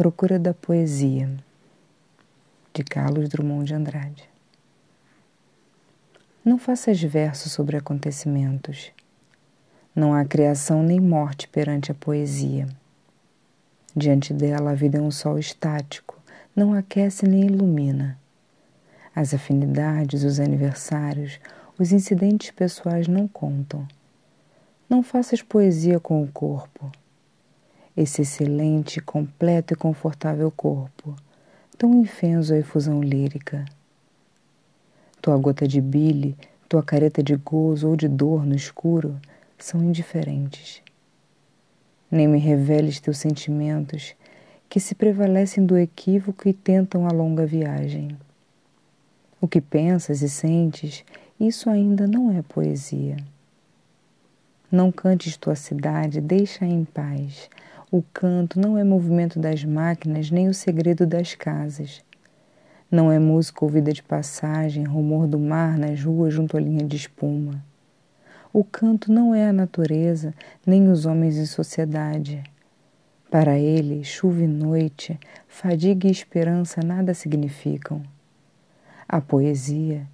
procura da poesia, de Carlos Drummond de Andrade. Não faças versos sobre acontecimentos. Não há criação nem morte perante a poesia. Diante dela, a vida é um sol estático, não aquece nem ilumina. As afinidades, os aniversários, os incidentes pessoais não contam. Não faças poesia com o corpo esse excelente, completo e confortável corpo, tão infenso à efusão lírica. Tua gota de bile, tua careta de gozo ou de dor no escuro são indiferentes. Nem me reveles teus sentimentos que se prevalecem do equívoco e tentam a longa viagem. O que pensas e sentes, isso ainda não é poesia. Não cantes tua cidade, deixa em paz, o canto não é movimento das máquinas nem o segredo das casas. Não é música ouvida de passagem, rumor do mar nas ruas junto à linha de espuma. O canto não é a natureza, nem os homens em sociedade. Para ele, chuva e noite, fadiga e esperança nada significam. A poesia,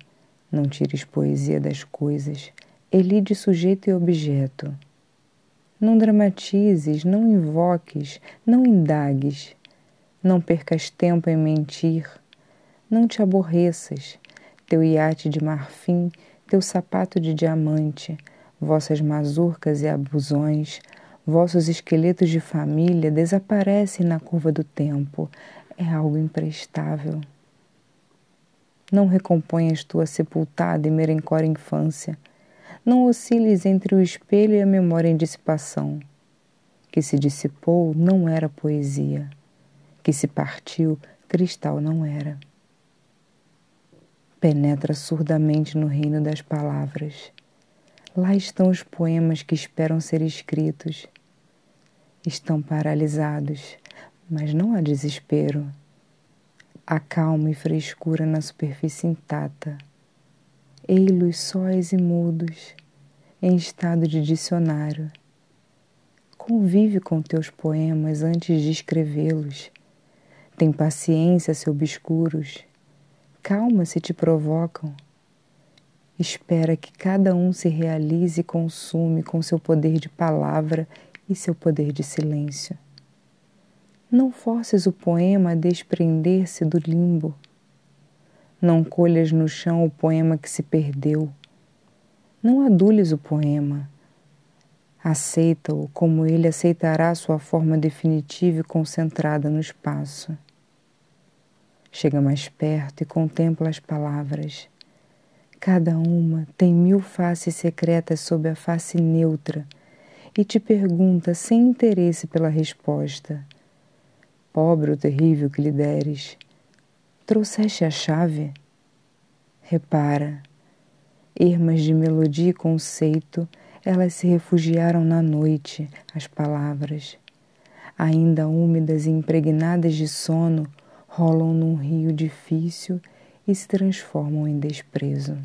não tires poesia das coisas, elide sujeito e objeto. Não dramatizes, não invoques, não indagues. Não percas tempo em mentir. Não te aborreças. Teu iate de marfim, teu sapato de diamante, vossas mazurcas e abusões, vossos esqueletos de família desaparecem na curva do tempo. É algo imprestável. Não recomponhas tua sepultada e merencora infância não osciles entre o espelho e a memória em dissipação. Que se dissipou não era poesia, que se partiu cristal não era. Penetra surdamente no reino das palavras. Lá estão os poemas que esperam ser escritos. Estão paralisados, mas não há desespero. Há calma e frescura na superfície intacta ei-los sóis e mudos, em estado de dicionário. Convive com teus poemas antes de escrevê-los. Tem paciência se obscuros. Calma se te provocam. Espera que cada um se realize e consume com seu poder de palavra e seu poder de silêncio. Não forces o poema a desprender-se do limbo não colhas no chão o poema que se perdeu. Não adules o poema. Aceita-o como ele aceitará sua forma definitiva e concentrada no espaço. Chega mais perto e contempla as palavras. Cada uma tem mil faces secretas sob a face neutra e te pergunta sem interesse pela resposta. Pobre ou terrível que lhe deres, Trouxeste a chave? Repara, ermas de melodia e conceito, elas se refugiaram na noite, as palavras. Ainda úmidas e impregnadas de sono, rolam num rio difícil e se transformam em desprezo.